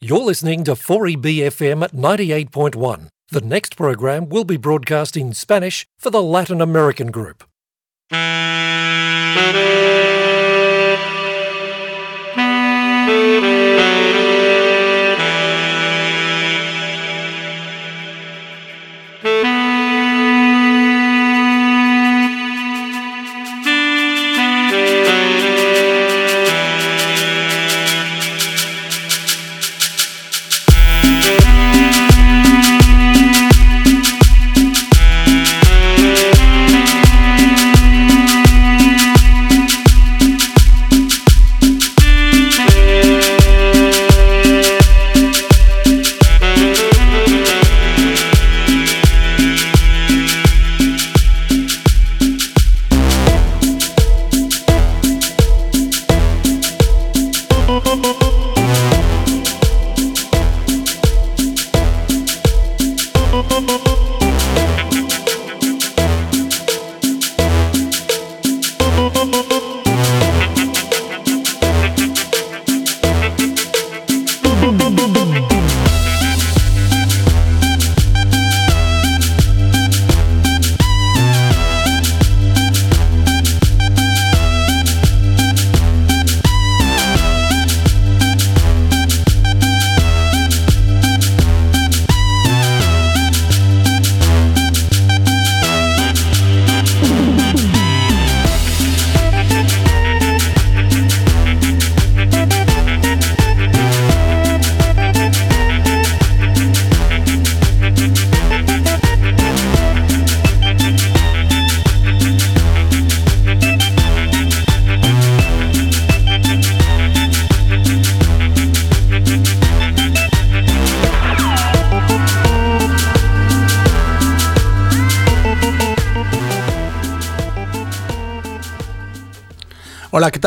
You're listening to 4EBFM at 98.1. The next program will be broadcast in Spanish for the Latin American group.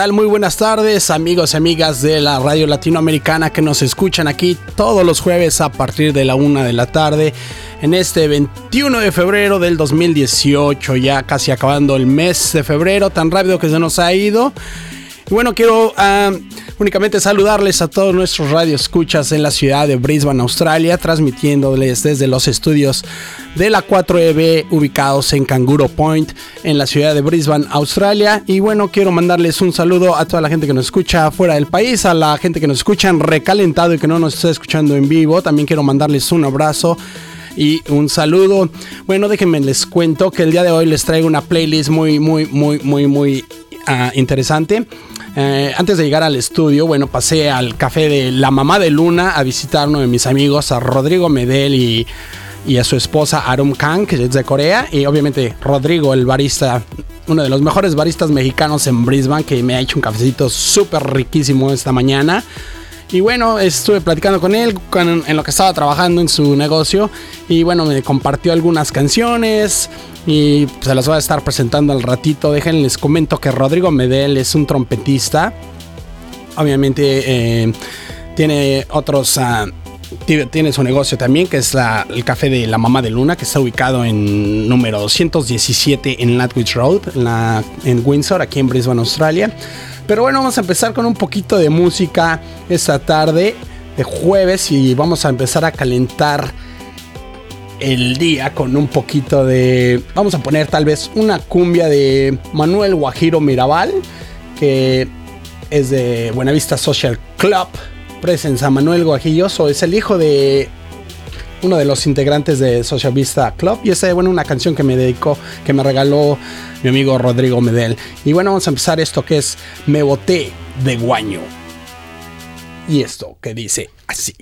Muy buenas tardes, amigos y amigas de la radio latinoamericana que nos escuchan aquí todos los jueves a partir de la una de la tarde. En este 21 de febrero del 2018, ya casi acabando el mes de febrero, tan rápido que se nos ha ido. Bueno, quiero uh, únicamente saludarles a todos nuestros radioescuchas en la ciudad de Brisbane, Australia, transmitiéndoles desde los estudios de la 4EB ubicados en Kangaroo Point, en la ciudad de Brisbane, Australia. Y bueno, quiero mandarles un saludo a toda la gente que nos escucha fuera del país, a la gente que nos escucha en recalentado y que no nos está escuchando en vivo. También quiero mandarles un abrazo y un saludo. Bueno, déjenme les cuento que el día de hoy les traigo una playlist muy, muy, muy, muy, muy uh, interesante. Eh, antes de llegar al estudio, bueno, pasé al café de la mamá de Luna a visitar a uno de mis amigos, a Rodrigo Medel y, y a su esposa Arum Kang, que es de Corea. Y obviamente Rodrigo, el barista, uno de los mejores baristas mexicanos en Brisbane, que me ha hecho un cafecito súper riquísimo esta mañana. Y bueno, estuve platicando con él en lo que estaba trabajando en su negocio. Y bueno, me compartió algunas canciones. Y se las voy a estar presentando al ratito. Déjenles les comento que Rodrigo Medel es un trompetista. Obviamente eh, tiene otros... Uh, tiene su negocio también, que es la, el café de la mamá de Luna, que está ubicado en número 217 en Latwich Road, en, en Windsor, aquí en Brisbane, Australia. Pero bueno, vamos a empezar con un poquito de música esta tarde de jueves y vamos a empezar a calentar el día con un poquito de... Vamos a poner tal vez una cumbia de Manuel Guajiro Mirabal, que es de Buenavista Social Club. Presencia Manuel Guajilloso, es el hijo de uno de los integrantes de Social Vista Club. Y esa es bueno, una canción que me dedicó, que me regaló mi amigo Rodrigo Medel. Y bueno, vamos a empezar esto que es Me boté de guaño. Y esto que dice así.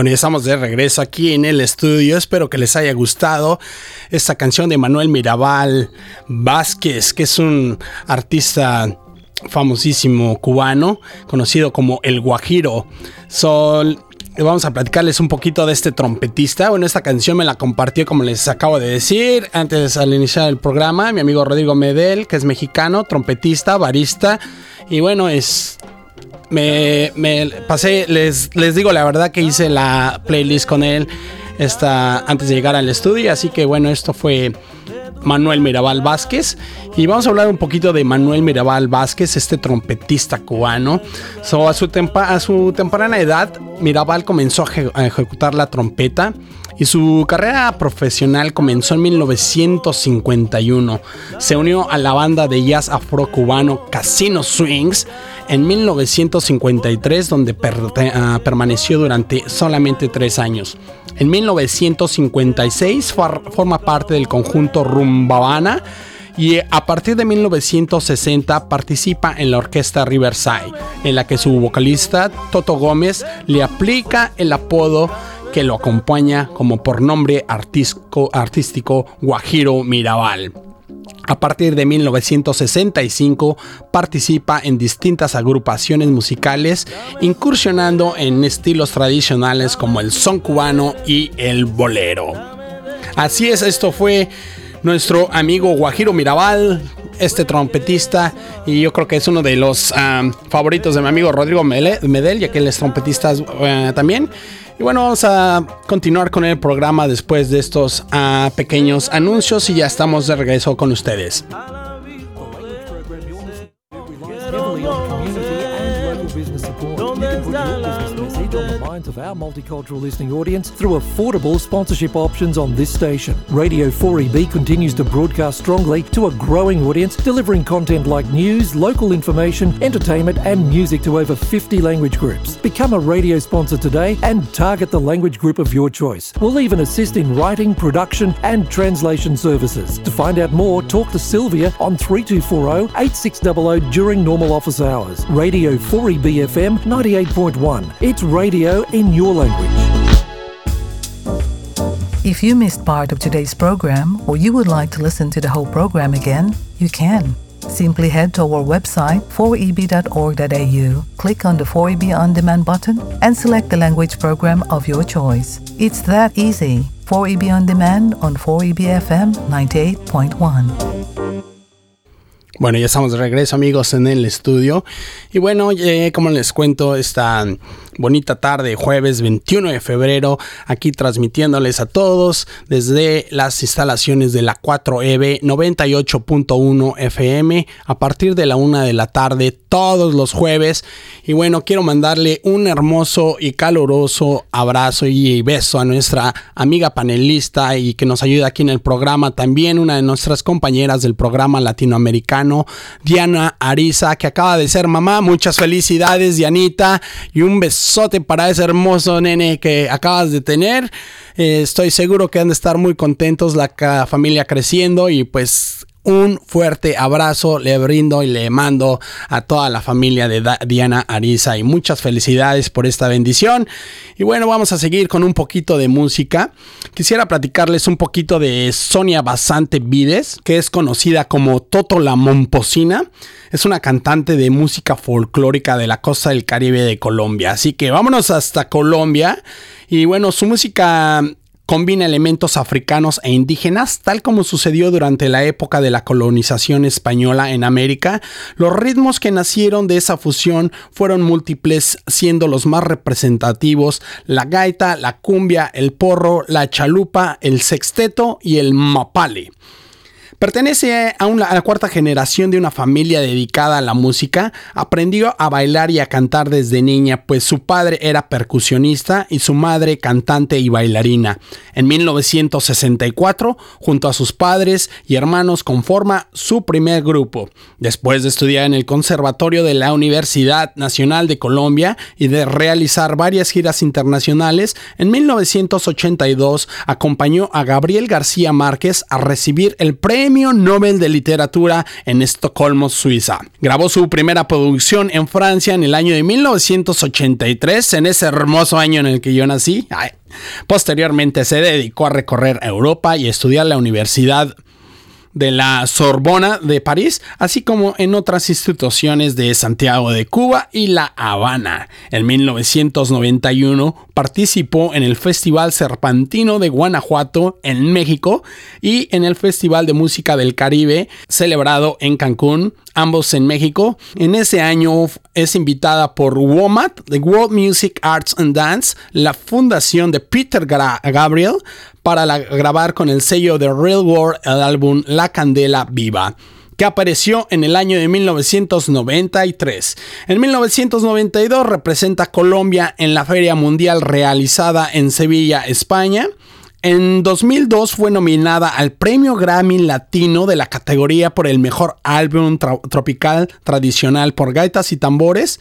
Bueno, ya estamos de regreso aquí en el estudio. Espero que les haya gustado esta canción de Manuel Mirabal Vázquez, que es un artista famosísimo cubano, conocido como el Guajiro. Sol vamos a platicarles un poquito de este trompetista. Bueno, esta canción me la compartió, como les acabo de decir, antes al iniciar el programa, mi amigo Rodrigo Medel, que es mexicano, trompetista, barista. Y bueno, es me, pasé, les, les digo la verdad que hice la playlist con él esta, antes de llegar al estudio, así que bueno, esto fue Manuel Mirabal Vázquez. Y vamos a hablar un poquito de Manuel Mirabal Vázquez, este trompetista cubano. a, su a su temprana edad, Mirabal comenzó a ejecutar la trompeta y su carrera profesional comenzó en 1951. Se unió a la banda de jazz afro-cubano Casino Swings en 1953, donde ah, permaneció durante solamente tres años. En 1956 forma parte del conjunto Rumbabana y a partir de 1960 participa en la orquesta Riverside, en la que su vocalista Toto Gómez le aplica el apodo que lo acompaña como por nombre artístico, artístico Guajiro Mirabal. A partir de 1965 participa en distintas agrupaciones musicales, incursionando en estilos tradicionales como el son cubano y el bolero. Así es, esto fue nuestro amigo Guajiro Mirabal, este trompetista, y yo creo que es uno de los favoritos de mi amigo Rodrigo Medel, ya que él es trompetista eh, también. Y bueno, vamos a continuar con el programa después de estos ah, pequeños anuncios y ya estamos de regreso con ustedes. Of our multicultural listening audience through affordable sponsorship options on this station. Radio 4EB continues to broadcast strongly to a growing audience, delivering content like news, local information, entertainment, and music to over 50 language groups. Become a radio sponsor today and target the language group of your choice. We'll even assist in writing, production, and translation services. To find out more, talk to Sylvia on 3240 8600 during normal office hours. Radio 4EBFM 98.1. It's radio in your language. If you missed part of today's program or you would like to listen to the whole program again, you can. Simply head to our website 4eb.org.au, click on the 4EB On Demand button, and select the language program of your choice. It's that easy. 4EB On Demand on 4EB FM 98.1. Bueno, ya estamos de regreso amigos en el estudio. Y bueno, eh, como les cuento, esta bonita tarde, jueves 21 de febrero, aquí transmitiéndoles a todos desde las instalaciones de la 4EB 98.1 FM a partir de la una de la tarde todos los jueves. Y bueno, quiero mandarle un hermoso y caluroso abrazo y beso a nuestra amiga panelista y que nos ayuda aquí en el programa, también una de nuestras compañeras del programa latinoamericano, Diana Ariza, que acaba de ser mamá. Muchas felicidades, Dianita, y un besote para ese hermoso nene que acabas de tener. Eh, estoy seguro que han de estar muy contentos la familia creciendo y pues un fuerte abrazo le brindo y le mando a toda la familia de Diana Ariza y muchas felicidades por esta bendición. Y bueno, vamos a seguir con un poquito de música. Quisiera platicarles un poquito de Sonia Basante Vides, que es conocida como Toto la Momposina. Es una cantante de música folclórica de la costa del Caribe de Colombia. Así que vámonos hasta Colombia. Y bueno, su música combina elementos africanos e indígenas, tal como sucedió durante la época de la colonización española en América. Los ritmos que nacieron de esa fusión fueron múltiples, siendo los más representativos la gaita, la cumbia, el porro, la chalupa, el sexteto y el mapale. Pertenece a, la cuarta generación de una familia dedicada a la música. Aprendió a bailar y a cantar desde niña, pues su padre era percusionista y su madre cantante y bailarina. En 1964, junto a sus padres y hermanos, conforma su primer grupo. Después de estudiar en el Conservatorio de la Universidad Nacional de Colombia y de realizar varias giras internacionales, en 1982 acompañó a Gabriel García Márquez a recibir el premio Premio Nobel de Literatura en Estocolmo, Suiza. Grabó su primera producción en Francia en el año de 1983, en ese hermoso año en el que yo nací. Posteriormente se dedicó a recorrer Europa y estudiar la Universidad de la Sorbona de París, así como en otras instituciones de Santiago de Cuba y La Habana. En 1991 participó en el Festival Serpantino de Guanajuato en México y en el Festival de Música del Caribe celebrado en Cancún, ambos en México. En ese año es invitada por WOMAD, the World Music Arts and Dance, la fundación de Peter Gabriel, para grabar con el sello de Real World el álbum La Candela Viva que apareció en el año de 1993. En 1992 representa a Colombia en la Feria Mundial realizada en Sevilla, España. En 2002 fue nominada al Premio Grammy Latino de la categoría por el mejor álbum tropical tradicional por gaitas y tambores.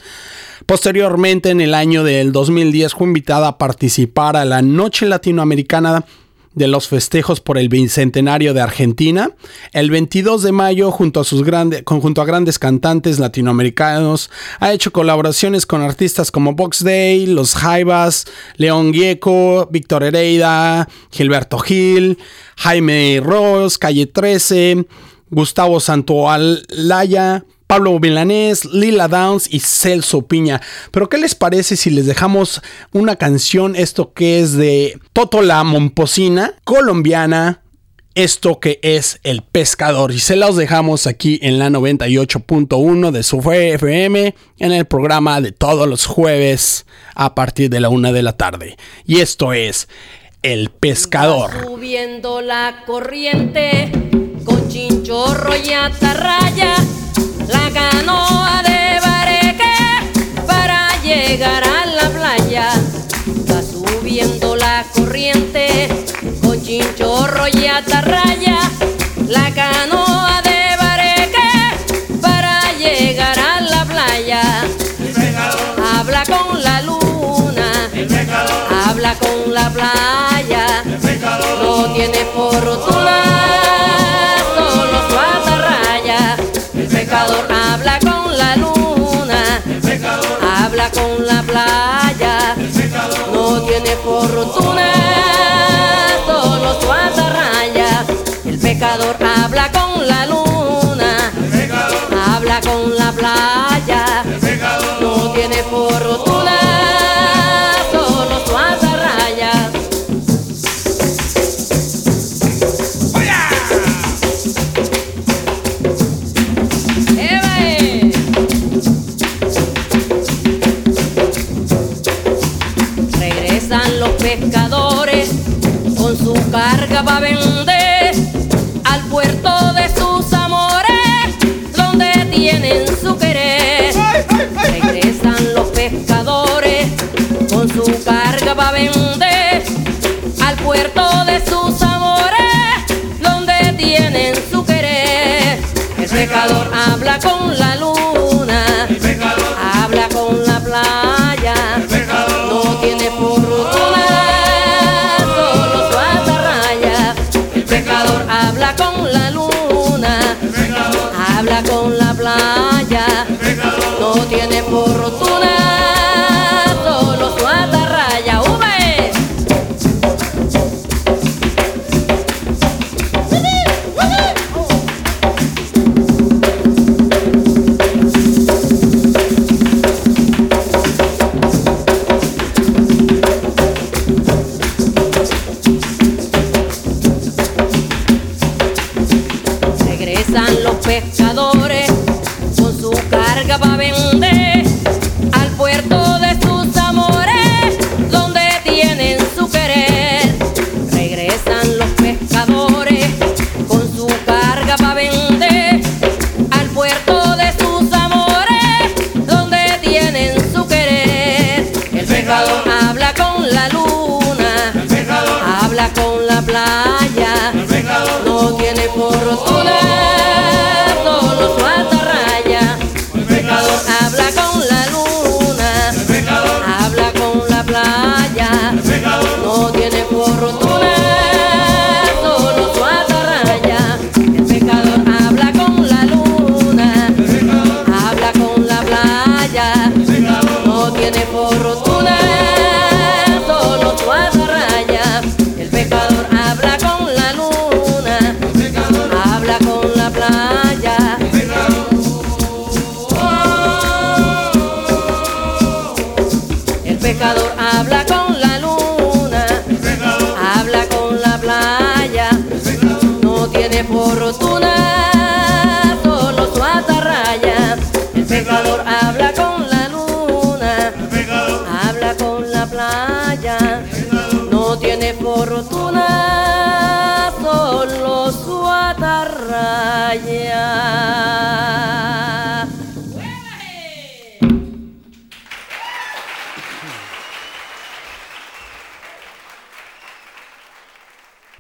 Posteriormente, en el año del 2010, fue invitada a participar a la Noche Latinoamericana de los festejos por el bicentenario de Argentina. El 22 de mayo, junto a, sus a grandes cantantes latinoamericanos, ha hecho colaboraciones con artistas como Box Day, Los Jaivas, León Gieco, Víctor Hereida, Gilberto Gil, Jaime Ross, Calle 13, Gustavo Santoalaya, Pablo Milanés, Lila Downs y Celso Piña. Pero ¿qué les parece si les dejamos una canción, esto que es de Toto la Momposina, colombiana, esto que es El Pescador. Y se los dejamos aquí en la 98.1 de su FM en el programa de todos los jueves a partir de la una de la tarde. Y esto es El Pescador. subiendo la corriente con chinchorro y atarraya la canoa de Bareque para llegar a la playa. Va subiendo la corriente con chinchorro y atarraya. La canoa de Bareque para llegar a la playa. Habla con la luna, habla con la playa. No tiene fortuna. habla tiene fortuna, solo su atarraya. El pecador habla con la luna, habla con la playa, no tiene fortuna. pescadores El pescador habla con la luna,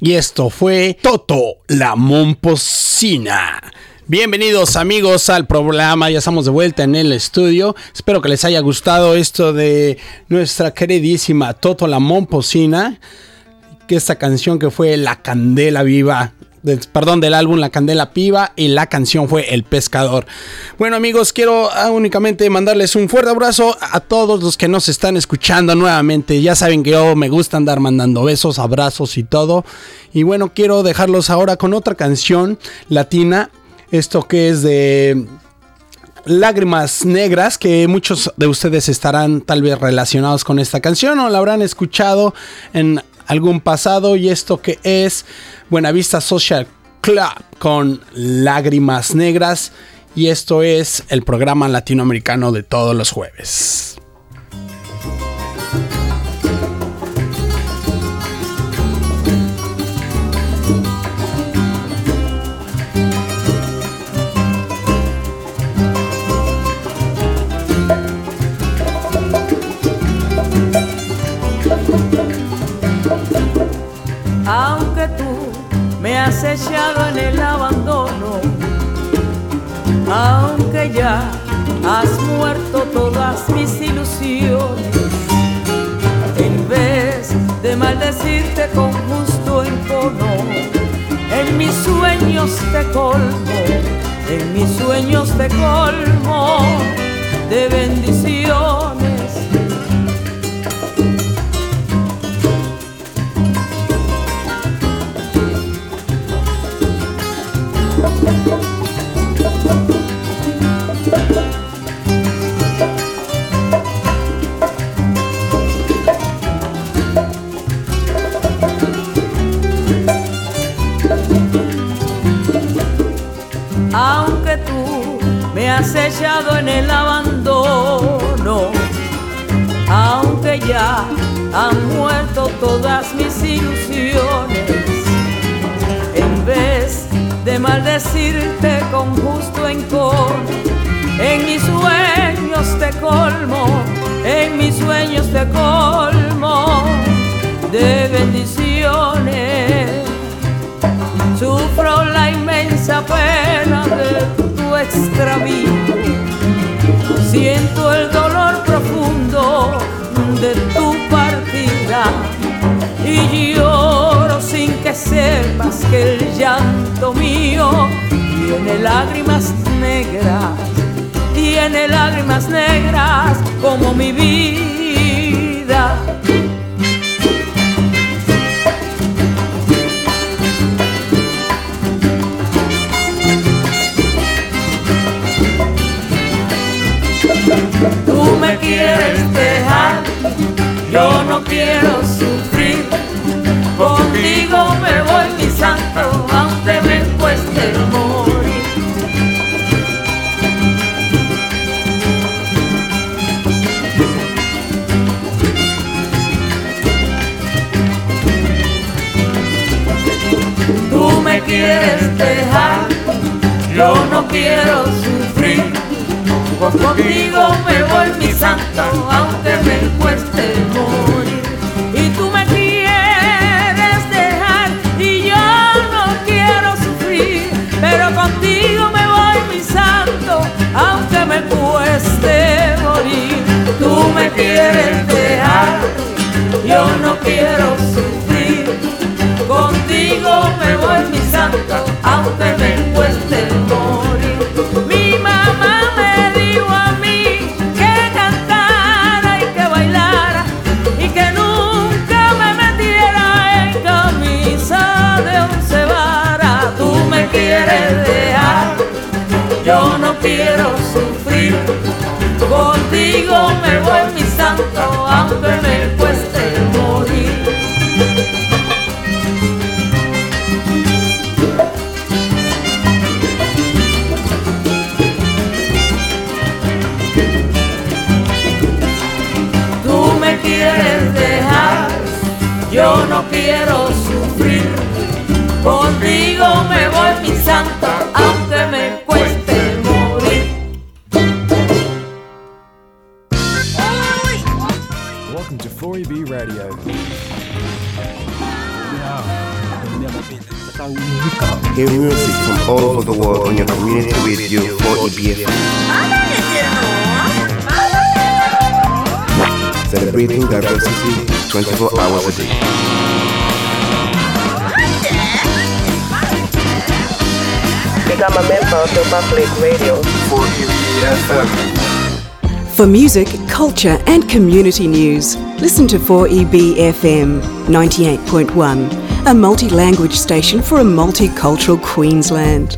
Y esto fue Toto la Momposina. Bienvenidos amigos al programa, ya estamos de vuelta en el estudio. Espero que les haya gustado esto de nuestra queridísima Toto la Momposina. Que esta canción que fue La Candela Viva perdón, del álbum La Candela Piva y la canción fue El Pescador. Bueno amigos, quiero ah, únicamente mandarles un fuerte abrazo a todos los que nos están escuchando nuevamente. Ya saben que yo me gusta andar mandando besos, abrazos y todo. Y bueno, quiero dejarlos ahora con otra canción latina. Esto que es de Lágrimas Negras, que muchos de ustedes estarán tal vez relacionados con esta canción o la habrán escuchado en algún pasado y esto que es Buenavista Social Club con Lágrimas Negras y esto es el programa latinoamericano de todos los jueves. Mis ilusiones. En vez de maldecirte con justo encono, en mis sueños te colmo, en mis sueños te colmo de bendiciones todas mis ilusiones, en vez de maldecirte con justo encono. En mis sueños te colmo, en mis sueños te colmo de bendiciones. Sufro la inmensa pena de tu extravío. Siento el dolor profundo de tu partida y lloro sin que sepas que el llanto mío tiene lágrimas negras, tiene lágrimas negras como mi vida. Tú me quieres dejar, yo no quiero sufrir Contigo me voy, mi santo, aunque me cueste morir. Tú me quieres dejar, yo no quiero sufrir. Contigo me voy, mi santo, aunque me cueste morir. Quieres dejar, yo no quiero sufrir. Contigo me voy mi santo, aunque me cueste morir. Mi mamá me dijo a mí que cantara y que bailara y que nunca me metiera en camisa de once varas. Tú me quieres dejar, yo no quiero sufrir. Santo, aunque Celebrating diversity 24 hours a day. become a member of the public radio. 4EBFM. For music, culture, and community news, listen to 4EBFM 98.1, a multi language station for a multicultural Queensland.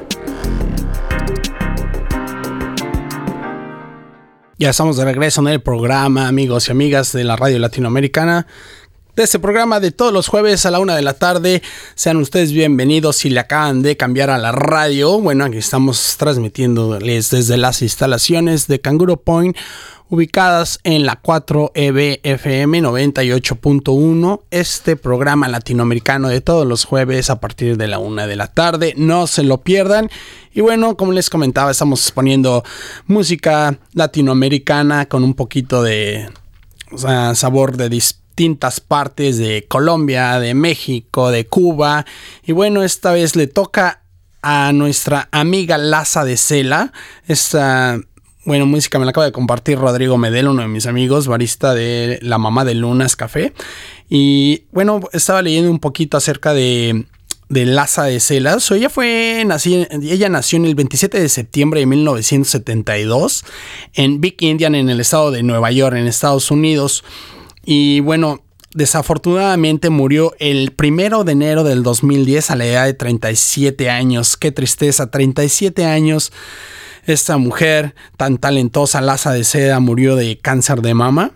Ya estamos de regreso en el programa, amigos y amigas de la radio latinoamericana. De este programa de todos los jueves a la una de la tarde. Sean ustedes bienvenidos si le acaban de cambiar a la radio. Bueno, aquí estamos transmitiéndoles desde las instalaciones de Canguro Point, ubicadas en la 4EB FM 98.1. Este programa latinoamericano de todos los jueves a partir de la una de la tarde. No se lo pierdan. Y bueno, como les comentaba, estamos poniendo música latinoamericana con un poquito de sabor de distintas partes de Colombia, de México, de Cuba. Y bueno, esta vez le toca a nuestra amiga Laza de Cela. Esta, bueno, música me la acaba de compartir Rodrigo Medel, uno de mis amigos, barista de La Mamá de Lunas Café. Y bueno, estaba leyendo un poquito acerca de de Laza de Celas. Ella fue nací, ella nació en el 27 de septiembre de 1972 en Big Indian en el estado de Nueva York en Estados Unidos y bueno, desafortunadamente murió el primero de enero del 2010 a la edad de 37 años. Qué tristeza, 37 años. Esta mujer tan talentosa, Laza de Seda, murió de cáncer de mama.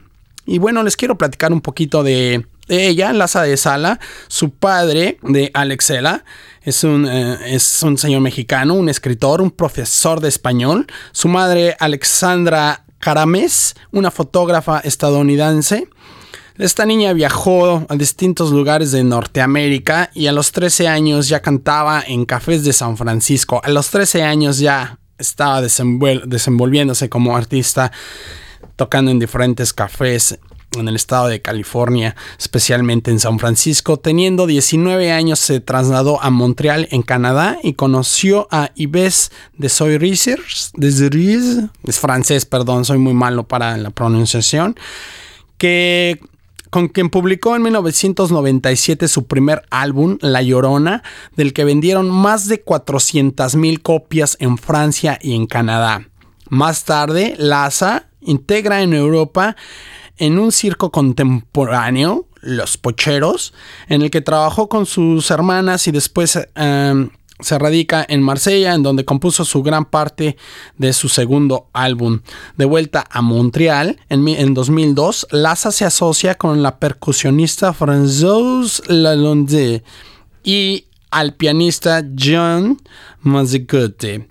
Y bueno, les quiero platicar un poquito de, ella, Laza de Sala, su padre de Alexela. Es un, eh, es un señor mexicano, un escritor, un profesor de español. Su madre, Alexandra Carames, una fotógrafa estadounidense. Esta niña viajó a distintos lugares de Norteamérica y a los 13 años ya cantaba en cafés de San Francisco. A los 13 años ya estaba desenvolviéndose como artista, tocando en diferentes cafés en el estado de California, especialmente en San Francisco. Teniendo 19 años se trasladó a Montreal, en Canadá, y conoció a Yves de de Cerise, es francés, perdón, soy muy malo para la pronunciación, que con quien publicó en 1997 su primer álbum, La Llorona, del que vendieron más de 400 mil copias en Francia y en Canadá. Más tarde, Laza integra en Europa en un circo contemporáneo, Los Pocheros, en el que trabajó con sus hermanas y después eh, se radica en Marsella, en donde compuso su gran parte de su segundo álbum. De vuelta a Montreal, en, mi- en 2002, Laza se asocia con la percusionista Françoise Lalonde y al pianista John Mazzicote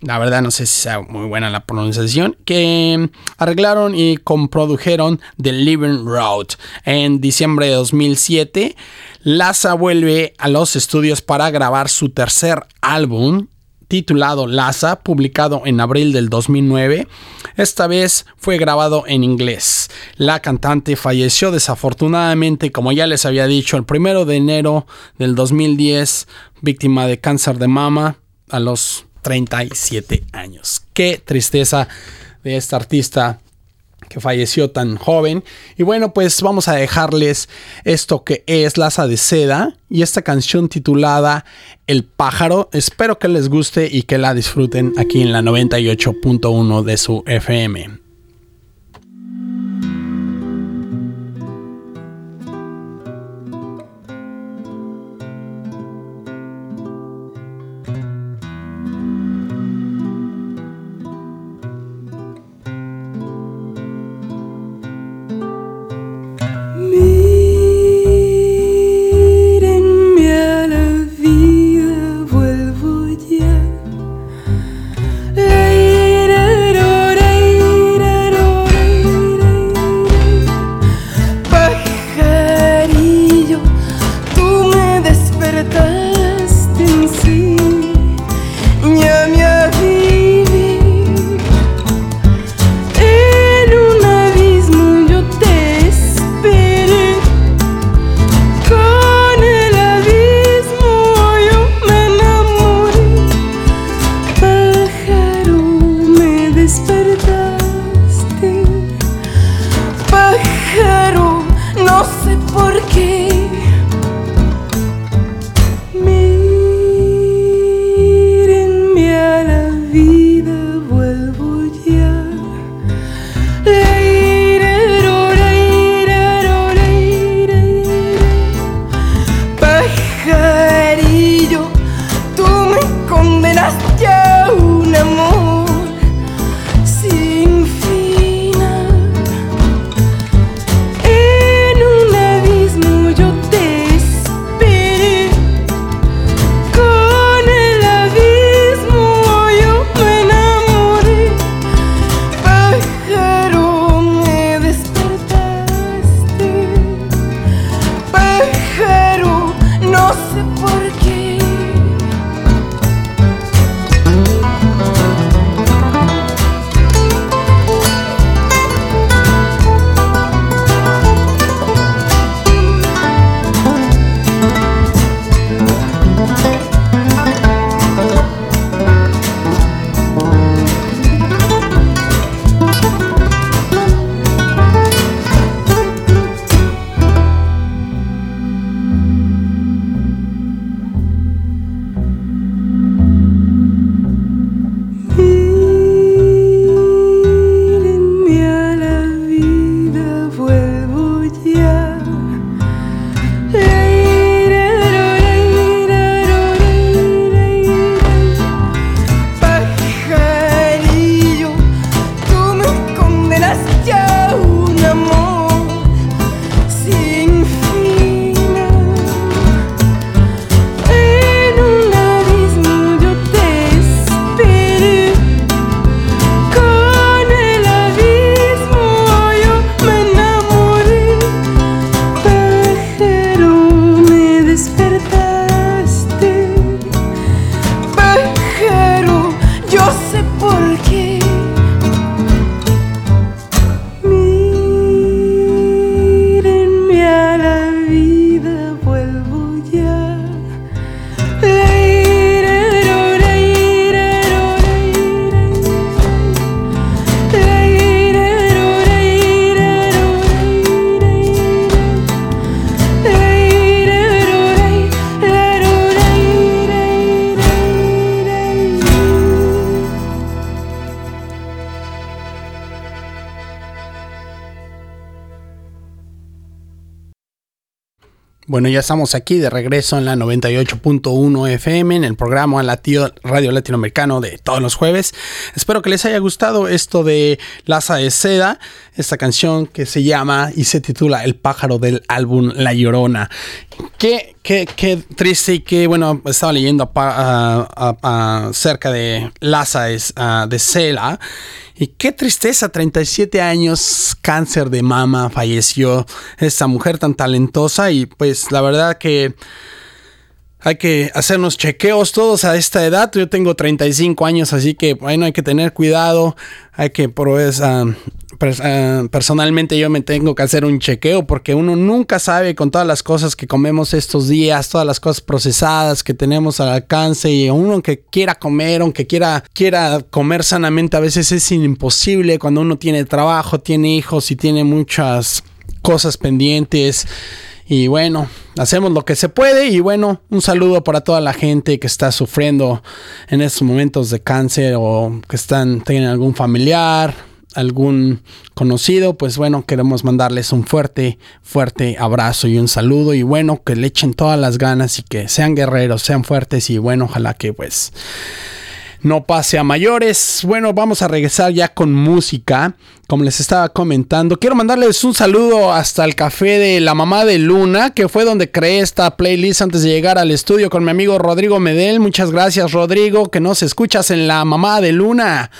la verdad no sé si sea muy buena la pronunciación, que arreglaron y comprodujeron The Living Road. En diciembre de 2007, Laza vuelve a los estudios para grabar su tercer álbum, titulado Laza, publicado en abril del 2009. Esta vez fue grabado en inglés. La cantante falleció desafortunadamente, como ya les había dicho, el primero de enero del 2010, víctima de cáncer de mama a los 37 años. Qué tristeza de esta artista que falleció tan joven. Y bueno, pues vamos a dejarles esto que es Laza de Seda y esta canción titulada El pájaro. Espero que les guste y que la disfruten aquí en la 98.1 de su FM. Ya estamos aquí de regreso en la 98.1 FM en el programa Radio Latinoamericano de todos los jueves. Espero que les haya gustado esto de Laza de Seda, esta canción que se llama y se titula El pájaro del álbum La Llorona. Qué, qué, qué triste y qué, bueno, estaba leyendo acerca de Laza de Seda y qué tristeza, 37 años, cáncer de mama, falleció esta mujer tan talentosa y pues la verdad que hay que hacernos chequeos todos a esta edad. Yo tengo 35 años, así que bueno, hay que tener cuidado. Hay que, pues, personalmente yo me tengo que hacer un chequeo porque uno nunca sabe con todas las cosas que comemos estos días, todas las cosas procesadas que tenemos al alcance y uno que quiera comer, aunque quiera, quiera comer sanamente, a veces es imposible cuando uno tiene trabajo, tiene hijos y tiene muchas cosas pendientes. Y bueno, hacemos lo que se puede y bueno, un saludo para toda la gente que está sufriendo en estos momentos de cáncer o que están tienen algún familiar, algún conocido, pues bueno, queremos mandarles un fuerte, fuerte abrazo y un saludo y bueno, que le echen todas las ganas y que sean guerreros, sean fuertes y bueno, ojalá que pues no pase a mayores. Bueno, vamos a regresar ya con música. Como les estaba comentando, quiero mandarles un saludo hasta el café de la mamá de Luna, que fue donde creé esta playlist antes de llegar al estudio con mi amigo Rodrigo Medel. Muchas gracias, Rodrigo, que nos escuchas en la mamá de Luna.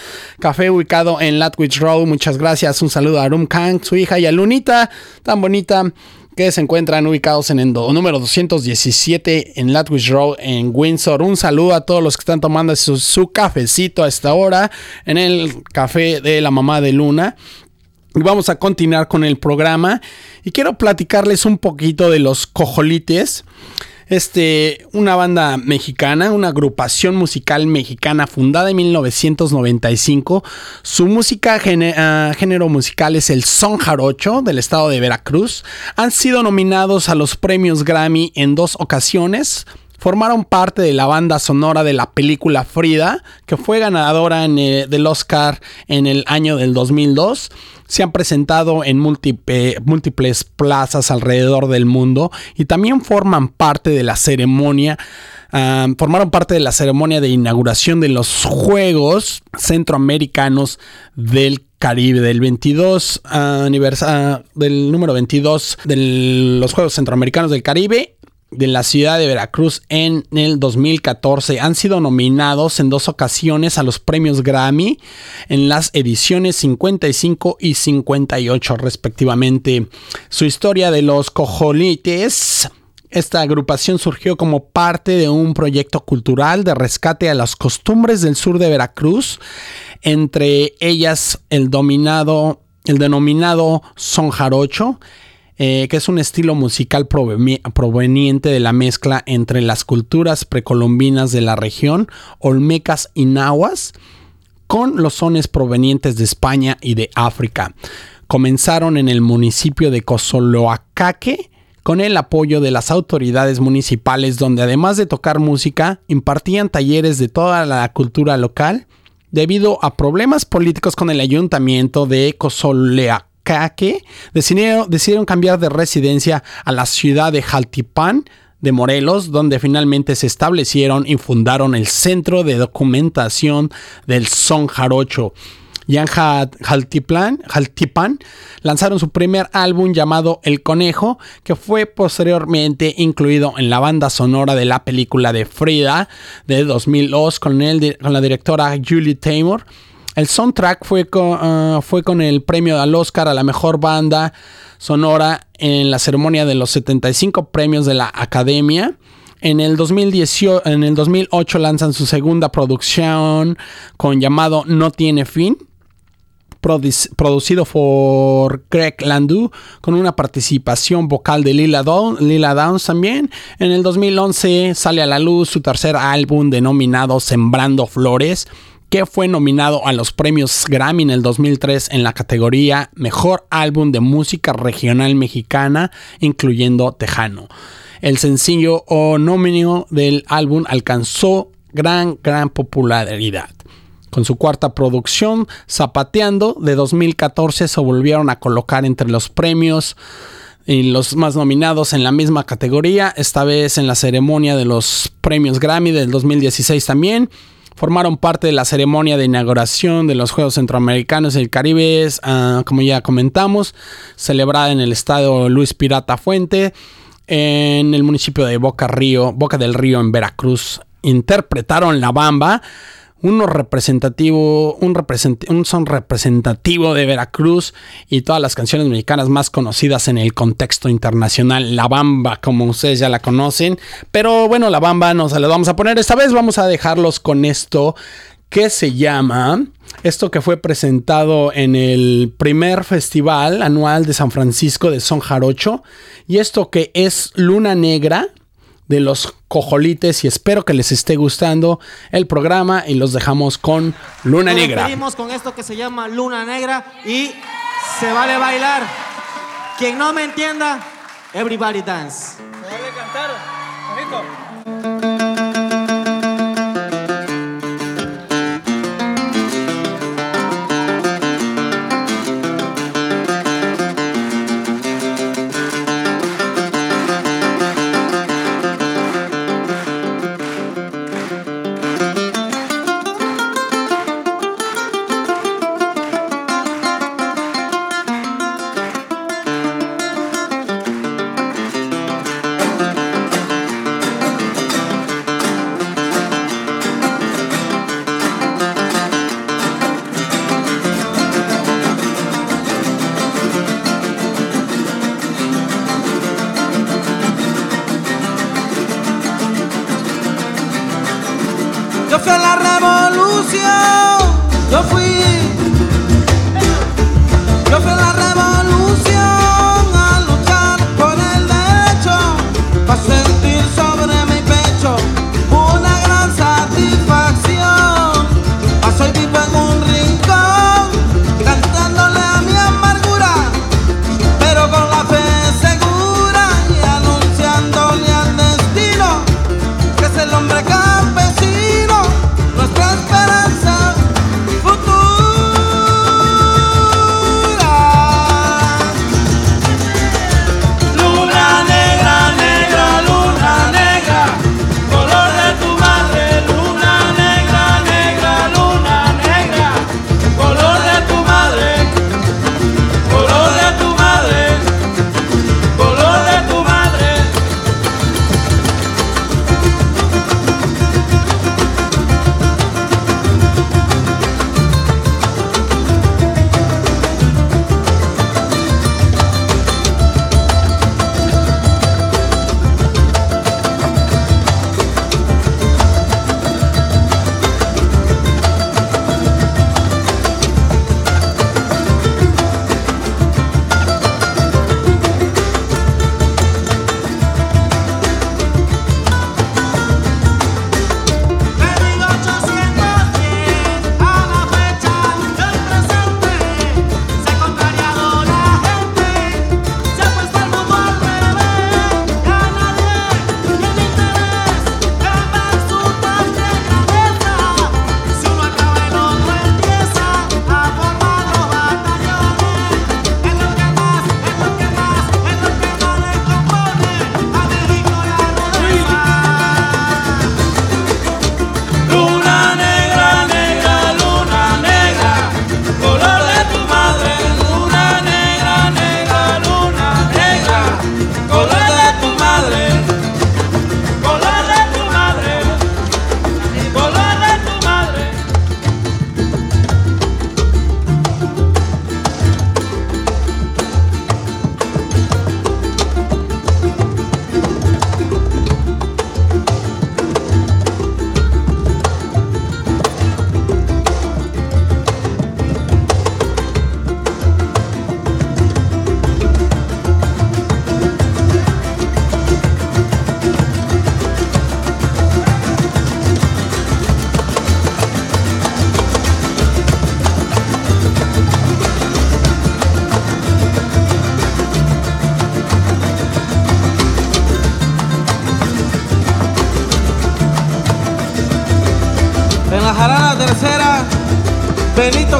Café ubicado en Latwich Road. Muchas gracias. Un saludo a Arum Kang, su hija y a Lunita, tan bonita que se encuentran ubicados en el número 217 en Latwich Road en Windsor. Un saludo a todos los que están tomando su, cafecito a esta hora en el café de la mamá de Luna. Y vamos a continuar con el programa. Y quiero platicarles un poquito de los cojolites este, una banda mexicana, una agrupación musical mexicana fundada en 1995. Su música, ah, género musical es el son jarocho del estado de Veracruz. Han sido nominados a los premios Grammy en dos ocasiones formaron parte de la banda sonora de la película Frida, que fue ganadora eh, del Oscar en el año del 2002. Se han presentado en múltiples plazas alrededor del mundo y también forman parte de la ceremonia. Ah, formaron parte de la ceremonia de inauguración de los Juegos Centroamericanos del Caribe del 22 aniversario del número 22 de los Juegos Centroamericanos del Caribe de la ciudad de Veracruz en el 2014. Han sido nominados en dos ocasiones a los premios Grammy en las ediciones 55 y 58 respectivamente. Su historia de los cojolites. Esta agrupación surgió como parte de un proyecto cultural de rescate a las costumbres del sur de Veracruz, entre ellas el dominado, el denominado son jarocho, eh, que es un estilo musical proveniente de la mezcla entre las culturas precolombinas de la región, olmecas y nahuas, con los sones provenientes de España y de África. Comenzaron en el municipio de Cozoloacaque, con el apoyo de las autoridades municipales donde además de tocar música impartían talleres de toda la cultura local debido a problemas políticos con el ayuntamiento de Cozoloacaque decidieron, decidieron cambiar de residencia a la ciudad de Jaltipán de Morelos, donde finalmente se establecieron y fundaron el Centro de Documentación del Son Jarocho. Y en Jaltipan lanzaron su primer álbum llamado El Conejo, que fue posteriormente incluido en la banda sonora de la película de Frida de 2002 con, con la directora Julie Taymor. El soundtrack fue con, ah, fue con el premio al Oscar a la mejor banda sonora en la ceremonia de los 75 premios de la Academia. En el, 2018, en el 2008 lanzan su segunda producción con llamado No tiene fin, producido por Greg Landau, con una participación vocal de Lila, Lila Downs también. En el 2011 sale a la luz su tercer álbum denominado Sembrando Flores que fue nominado a los premios Grammy en el 2003 en la categoría Mejor Álbum de Música Regional Mexicana, incluyendo Tejano. El sencillo homónimo del álbum alcanzó gran, gran popularidad. Con su cuarta producción, Zapateando, de 2014, se volvieron a colocar entre los premios y los más nominados en la misma categoría, esta vez en la ceremonia de los premios Grammy del 2016 también. Formaron parte de la ceremonia de inauguración de los Juegos Centroamericanos y el Caribe, ah, como ya comentamos, celebrada en el estado Luis Pirata Fuente, en el municipio de Boca Río, Boca del Río en Veracruz. Interpretaron La Bamba uno representativo, un, un, son representativo de Veracruz y todas las canciones mexicanas más conocidas en el contexto internacional. La Bamba, como ustedes ya la conocen. Pero bueno, la Bamba no se la vamos a poner. Esta vez vamos a dejarlos con esto que se llama, esto que fue presentado en el primer festival anual de San Francisco de Son Jarocho. Y esto que es Luna Negra de los cojolites y espero que les esté gustando el programa y los dejamos con Luna Nos Negra. Seguimos con esto que se llama Luna Negra y se vale bailar. Quien no me entienda, everybody dance. Se vale cantar,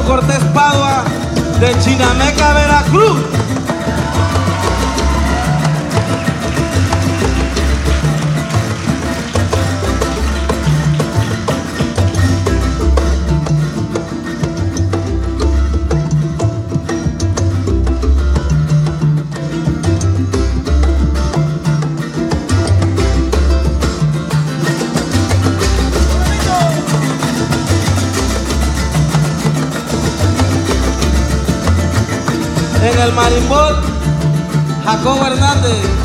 Cortés Padua de Chinameca, Veracruz. El marimbol, Jacobo Hernández.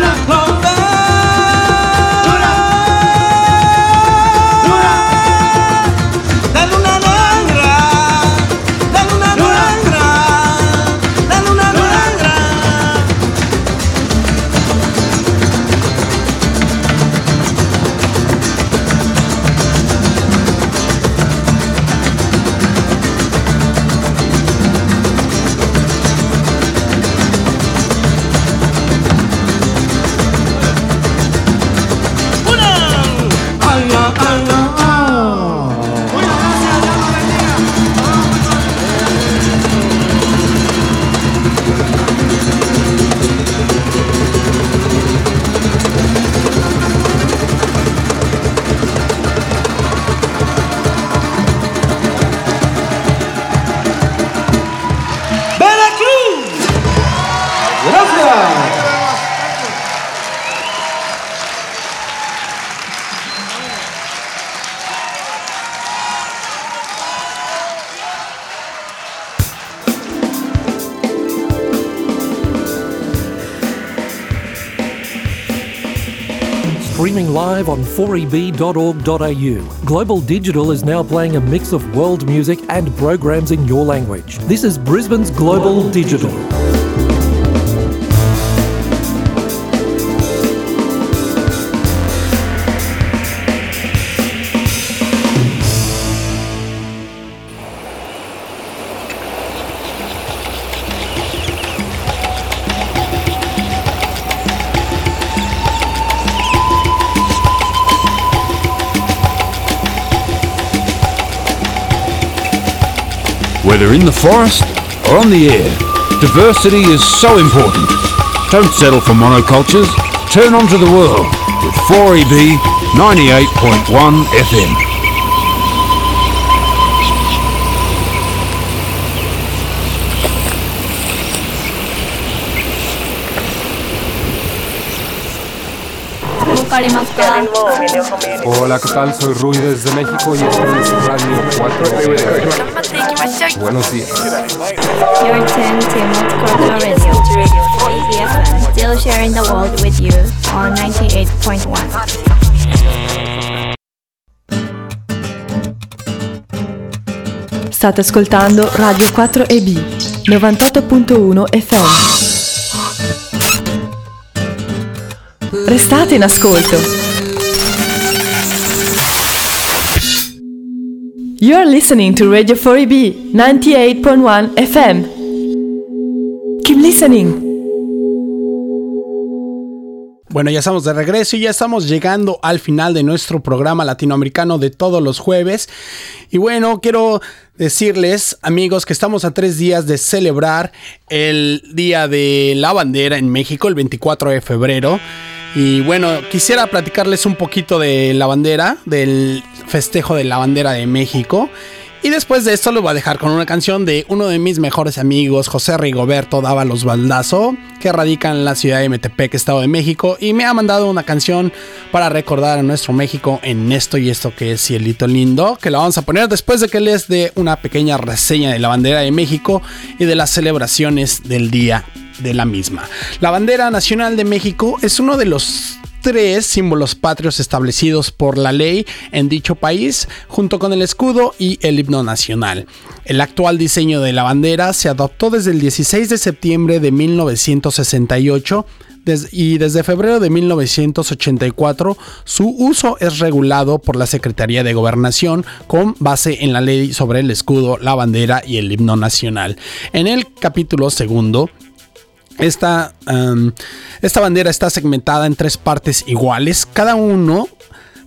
4eb.org.au. Global Digital is now playing a mix of world music and programs in your language. This is Brisbane's Global, Global Digital. Digital. Whether in the forest or on the air, diversity is so important. Don't settle for monocultures. Turn onto the world with 4EB 98.1 FM. Hola, ¿qué tal? Soy Rui desde México y esto es Radio 4 Buenos días. You're tuned to Multicultural Radio, EBFM, still sharing the world with you on 98.1. State ascoltando Radio 4EB 98.1 FM. Restate in ascolto. You're listening to Radio 4EB 98.1 FM. Keep listening. Bueno, ya estamos de regreso y ya estamos llegando al final de nuestro programa latinoamericano de todos los jueves. Y bueno, quiero decirles, amigos, que estamos a tres días de celebrar el Día de la Bandera en México, el 24 de febrero. Y bueno, quisiera platicarles un poquito de la bandera, del festejo de la bandera de México. Y después de esto lo voy a dejar con una canción de uno de mis mejores amigos, José Rigoberto Dávalos Baldazo, que radica en la ciudad de Metepec, Estado de México, y me ha mandado una canción para recordar a nuestro México en esto y esto que es Cielito Lindo, que la vamos a poner después de que les dé una pequeña reseña de la bandera de México y de las celebraciones del día de la misma. La bandera nacional de México es uno de los tres símbolos patrios establecidos por la ley en dicho país, junto con el escudo y el himno nacional. El actual diseño de la bandera se adoptó desde el 16 de septiembre de 1968 y desde febrero de 1984 su uso es regulado por la Secretaría de Gobernación con base en la ley sobre el escudo, la bandera y el himno nacional. En el capítulo segundo esta, esta bandera está segmentada en tres partes iguales. Cada uno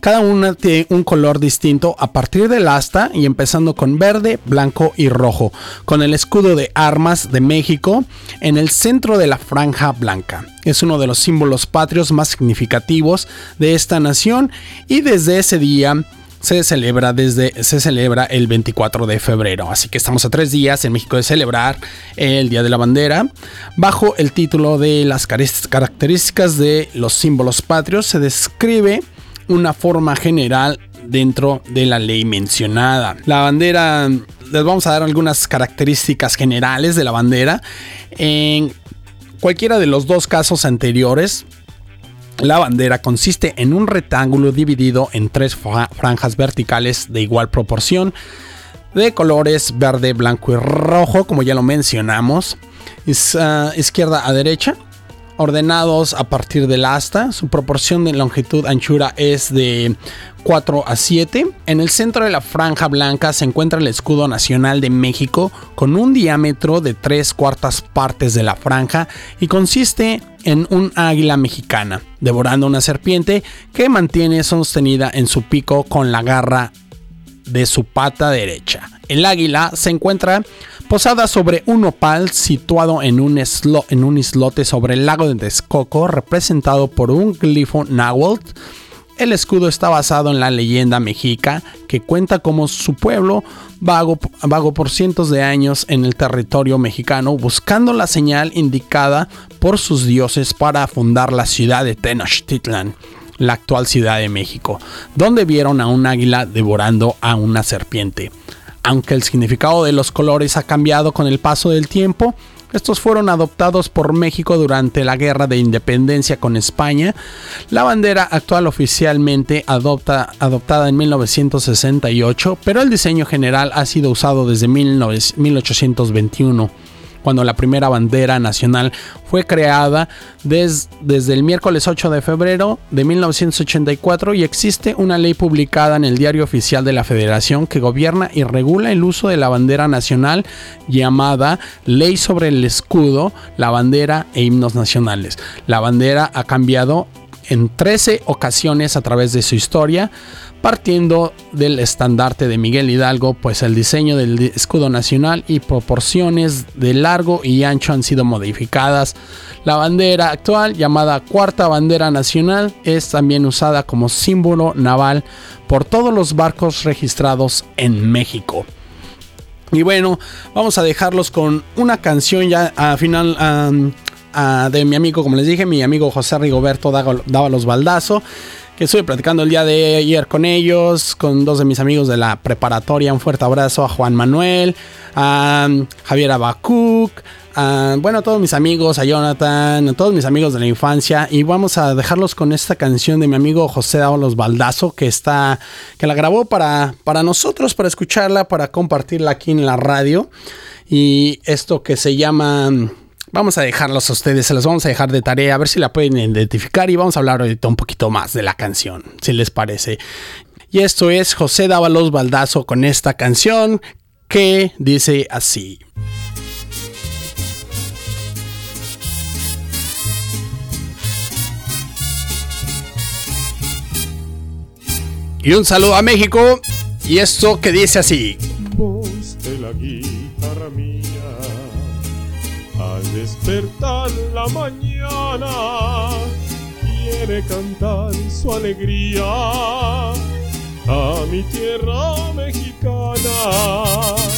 cada una tiene un color distinto a partir del asta y empezando con verde, blanco y rojo, con el escudo de armas de México en el centro de la franja blanca. Es uno de los símbolos patrios más significativos de esta nación y desde ese día se celebra desde se celebra el 24 de febrero. Así que estamos a tres días en México de celebrar el Día de la Bandera. Bajo el título de las características de los símbolos patrios se describe una forma general dentro de la ley mencionada. La bandera, les vamos a dar algunas características generales de la bandera. En cualquiera de los dos casos anteriores, la bandera consiste en un rectángulo dividido en tres franjas verticales de igual proporción, de colores verde, blanco y rojo, como ya lo mencionamos, ah, izquierda a derecha, ordenados a partir del asta. Su proporción de longitud anchura es de 4 a 7. En el centro de la franja blanca se encuentra el escudo nacional de México con un diámetro de 3 cuartas partes de la franja y consiste en un águila mexicana, devorando una serpiente que mantiene sostenida en su pico con la garra de su pata derecha. El águila se encuentra posada sobre un opal situado en un, islote sobre el lago de Texcoco, representado por un glifo náhuatl el escudo está basado en la leyenda mexica que cuenta cómo su pueblo vago, por cientos de años en el territorio mexicano buscando la señal indicada por sus dioses para fundar la ciudad de Tenochtitlan, la actual Ciudad de México, donde vieron a un águila devorando a una serpiente. Aunque el significado de los colores ha cambiado con el paso del tiempo, estos fueron adoptados por México durante la Guerra de Independencia con España. La bandera actual oficialmente adopta, adoptada en 1968, pero el diseño general ha sido usado desde 1821 cuando la primera bandera nacional fue creada desde el miércoles 8 de febrero de 1984 y existe una ley publicada en el Diario Oficial de la Federación que gobierna y regula el uso de la bandera nacional llamada Ley sobre el Escudo, la bandera e himnos nacionales. La bandera ha cambiado en 13 ocasiones a través de su historia, partiendo del estandarte de Miguel Hidalgo, pues el diseño del escudo nacional y proporciones de largo y ancho han sido modificadas. La bandera actual, llamada Cuarta Bandera Nacional, es también usada como símbolo naval por todos los barcos registrados en México. Y bueno, vamos a dejarlos con una canción ya a final de mi amigo, como les dije, mi amigo José Rigoberto los Baldazo que estuve platicando el día de ayer con ellos, con dos de mis amigos de la preparatoria. Un fuerte abrazo a Juan Manuel, a Javier Abacuc, a, bueno, a todos mis amigos, a Jonathan, a todos mis amigos de la infancia. Y vamos a dejarlos con esta canción de mi amigo José Dávalos Baldazo, que está, que la grabó para, para nosotros, para escucharla, para compartirla aquí en la radio. Y esto que se llama Vamos a dejarlos a ustedes, se los vamos a dejar de tarea, a ver si la pueden identificar y vamos a hablar ahorita un poquito más de la canción, si les parece. Y esto es José Dávalos Baldazo con esta canción que dice así. Y un saludo a México. Y esto que dice así. Despertar la mañana quiere cantar su alegría a mi tierra mexicana.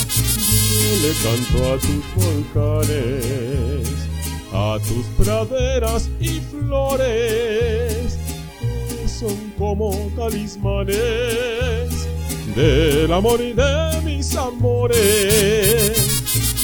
Yo le canto a tus volcanes, a tus praderas y flores, que son como talismanes del amor y de mis amores.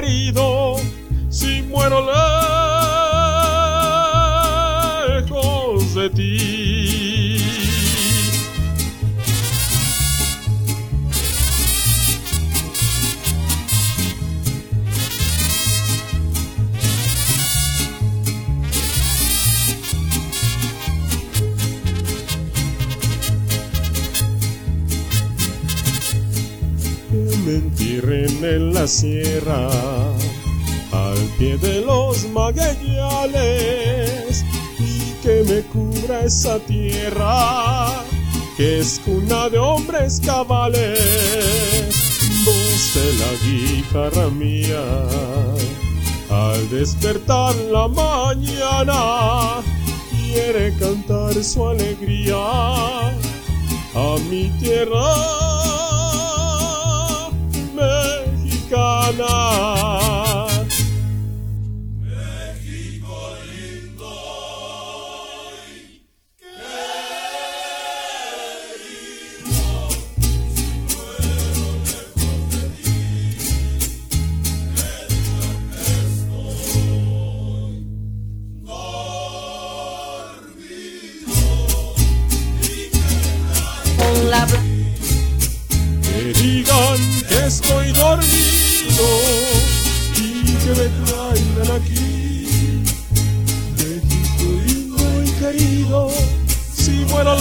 querido, si muero lejos de ti. Me entierren en la sierra al pie de los magueyales y que me cubra esa tierra que es cuna de hombres cabales. Voz la guitarra mía, al despertar la mañana, quiere cantar su alegría a mi tierra mexicana. Dormido y que me traigan aquí. México lindo y querido, si muero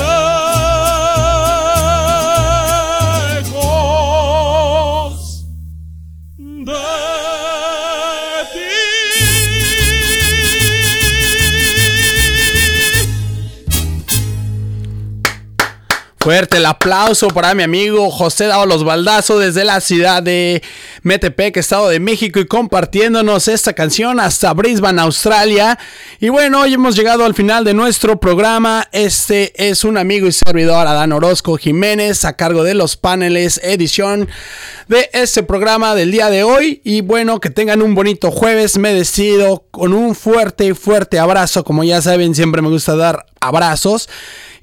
Fuerte el aplauso para mi amigo José Los Baldazo desde la ciudad de Metepec, Estado de México y compartiéndonos esta canción hasta Brisbane, Australia. Y bueno, hoy hemos llegado al final de nuestro programa. Este es un amigo y servidor Adán Orozco Jiménez a cargo de los paneles edición de este programa del día de hoy. Y bueno, que tengan un bonito jueves. Me despido con un fuerte, fuerte abrazo. Como ya saben, siempre me gusta dar abrazos.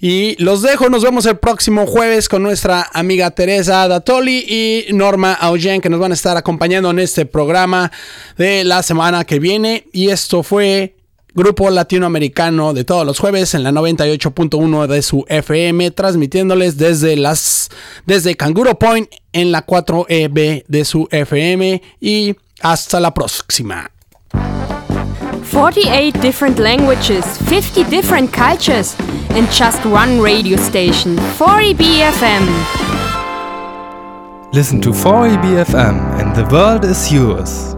Y los dejo, nos vemos el próximo jueves con nuestra amiga Teresa Datoli y Norma Augen que nos van a estar acompañando en este programa de la semana que viene. Y esto fue grupo latinoamericano de todos los jueves en la 98.1 de su FM, transmitiéndoles desde las desde Canguro Point en la 4EB de su FM y hasta la próxima. 48 different languages, 50 different cultures, and just one radio station, 4EBFM. Listen to 4EBFM and the world is yours.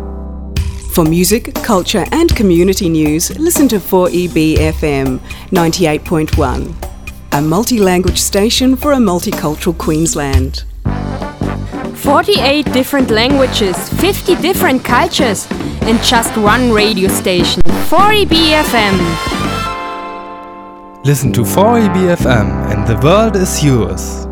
For music, culture, and community news, listen to 4EBFM 98.1, a multi language station for a multicultural Queensland. 48 different languages, 50 different cultures, and just one radio station, 4EBFM. Listen to 4EBFM and the world is yours.